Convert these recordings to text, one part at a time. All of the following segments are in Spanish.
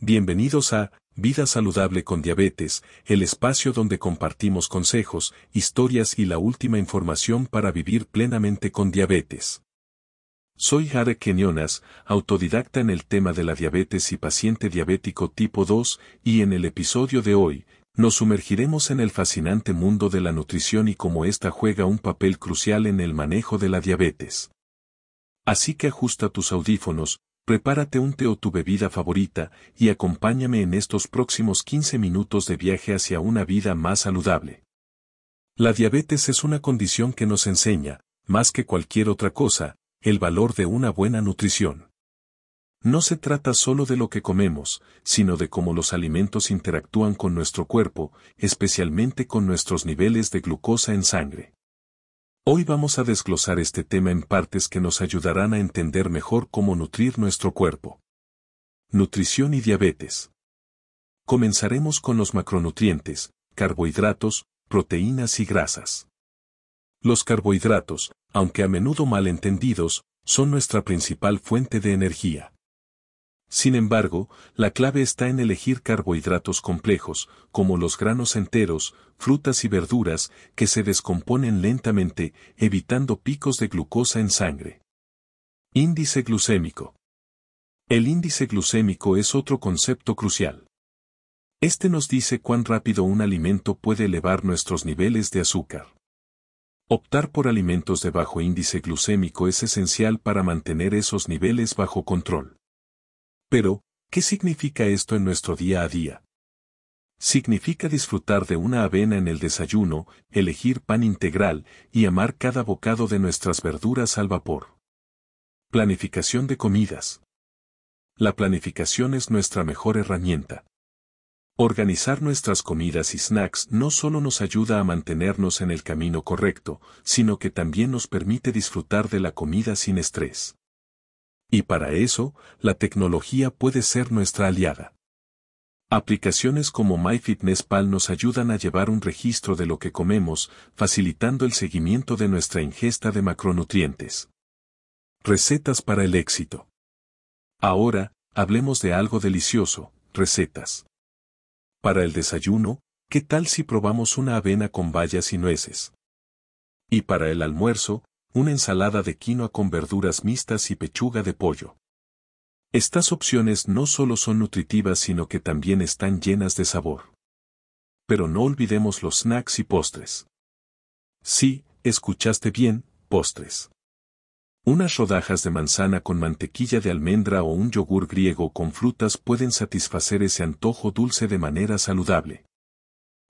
Bienvenidos a Vida Saludable con Diabetes, el espacio donde compartimos consejos, historias y la última información para vivir plenamente con diabetes. Soy Jare Kenyonas, autodidacta en el tema de la diabetes y paciente diabético tipo 2, y en el episodio de hoy, nos sumergiremos en el fascinante mundo de la nutrición y cómo ésta juega un papel crucial en el manejo de la diabetes. Así que ajusta tus audífonos, prepárate un té o tu bebida favorita y acompáñame en estos próximos 15 minutos de viaje hacia una vida más saludable. La diabetes es una condición que nos enseña, más que cualquier otra cosa, el valor de una buena nutrición. No se trata solo de lo que comemos, sino de cómo los alimentos interactúan con nuestro cuerpo, especialmente con nuestros niveles de glucosa en sangre. Hoy vamos a desglosar este tema en partes que nos ayudarán a entender mejor cómo nutrir nuestro cuerpo. Nutrición y diabetes. Comenzaremos con los macronutrientes, carbohidratos, proteínas y grasas. Los carbohidratos, aunque a menudo mal entendidos, son nuestra principal fuente de energía. Sin embargo, la clave está en elegir carbohidratos complejos, como los granos enteros, frutas y verduras, que se descomponen lentamente, evitando picos de glucosa en sangre. Índice glucémico. El índice glucémico es otro concepto crucial. Este nos dice cuán rápido un alimento puede elevar nuestros niveles de azúcar. Optar por alimentos de bajo índice glucémico es esencial para mantener esos niveles bajo control. Pero, ¿qué significa esto en nuestro día a día? Significa disfrutar de una avena en el desayuno, elegir pan integral y amar cada bocado de nuestras verduras al vapor. Planificación de comidas. La planificación es nuestra mejor herramienta. Organizar nuestras comidas y snacks no solo nos ayuda a mantenernos en el camino correcto, sino que también nos permite disfrutar de la comida sin estrés. Y para eso, la tecnología puede ser nuestra aliada. Aplicaciones como MyFitnessPal nos ayudan a llevar un registro de lo que comemos, facilitando el seguimiento de nuestra ingesta de macronutrientes. Recetas para el éxito. Ahora, hablemos de algo delicioso, recetas. Para el desayuno, ¿qué tal si probamos una avena con bayas y nueces? Y para el almuerzo, una ensalada de quinoa con verduras mixtas y pechuga de pollo. Estas opciones no solo son nutritivas sino que también están llenas de sabor. Pero no olvidemos los snacks y postres. Sí, escuchaste bien, postres. Unas rodajas de manzana con mantequilla de almendra o un yogur griego con frutas pueden satisfacer ese antojo dulce de manera saludable.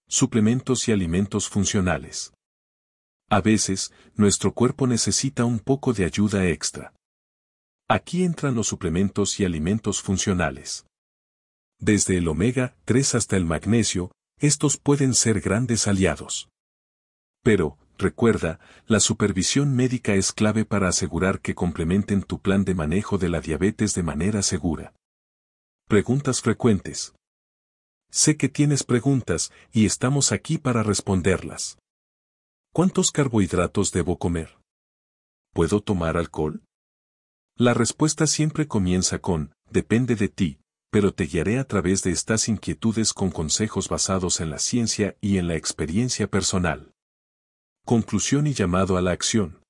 Suplementos y alimentos funcionales. A veces, nuestro cuerpo necesita un poco de ayuda extra. Aquí entran los suplementos y alimentos funcionales. Desde el omega 3 hasta el magnesio, estos pueden ser grandes aliados. Pero, recuerda, la supervisión médica es clave para asegurar que complementen tu plan de manejo de la diabetes de manera segura. Preguntas frecuentes. Sé que tienes preguntas y estamos aquí para responderlas. ¿Cuántos carbohidratos debo comer? ¿Puedo tomar alcohol? La respuesta siempre comienza con, depende de ti, pero te guiaré a través de estas inquietudes con consejos basados en la ciencia y en la experiencia personal. Conclusión y llamado a la acción.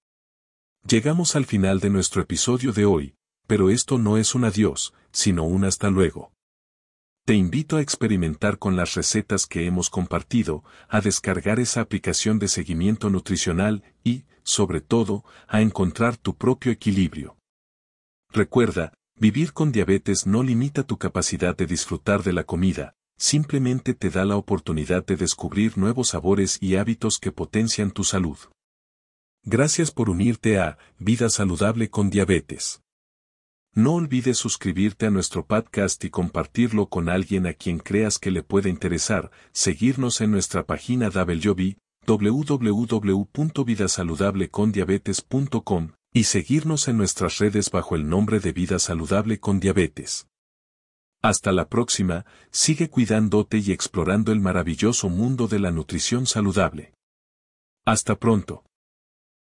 Llegamos al final de nuestro episodio de hoy, pero esto no es un adiós, sino un hasta luego. Te invito a experimentar con las recetas que hemos compartido, a descargar esa aplicación de seguimiento nutricional y, sobre todo, a encontrar tu propio equilibrio. Recuerda, vivir con diabetes no limita tu capacidad de disfrutar de la comida, simplemente te da la oportunidad de descubrir nuevos sabores y hábitos que potencian tu salud. Gracias por unirte a Vida Saludable con Diabetes. No olvides suscribirte a nuestro podcast y compartirlo con alguien a quien creas que le pueda interesar, seguirnos en nuestra página www.vidasaludablecondiabetes.com y seguirnos en nuestras redes bajo el nombre de Vida Saludable con Diabetes. Hasta la próxima, sigue cuidándote y explorando el maravilloso mundo de la nutrición saludable. Hasta pronto.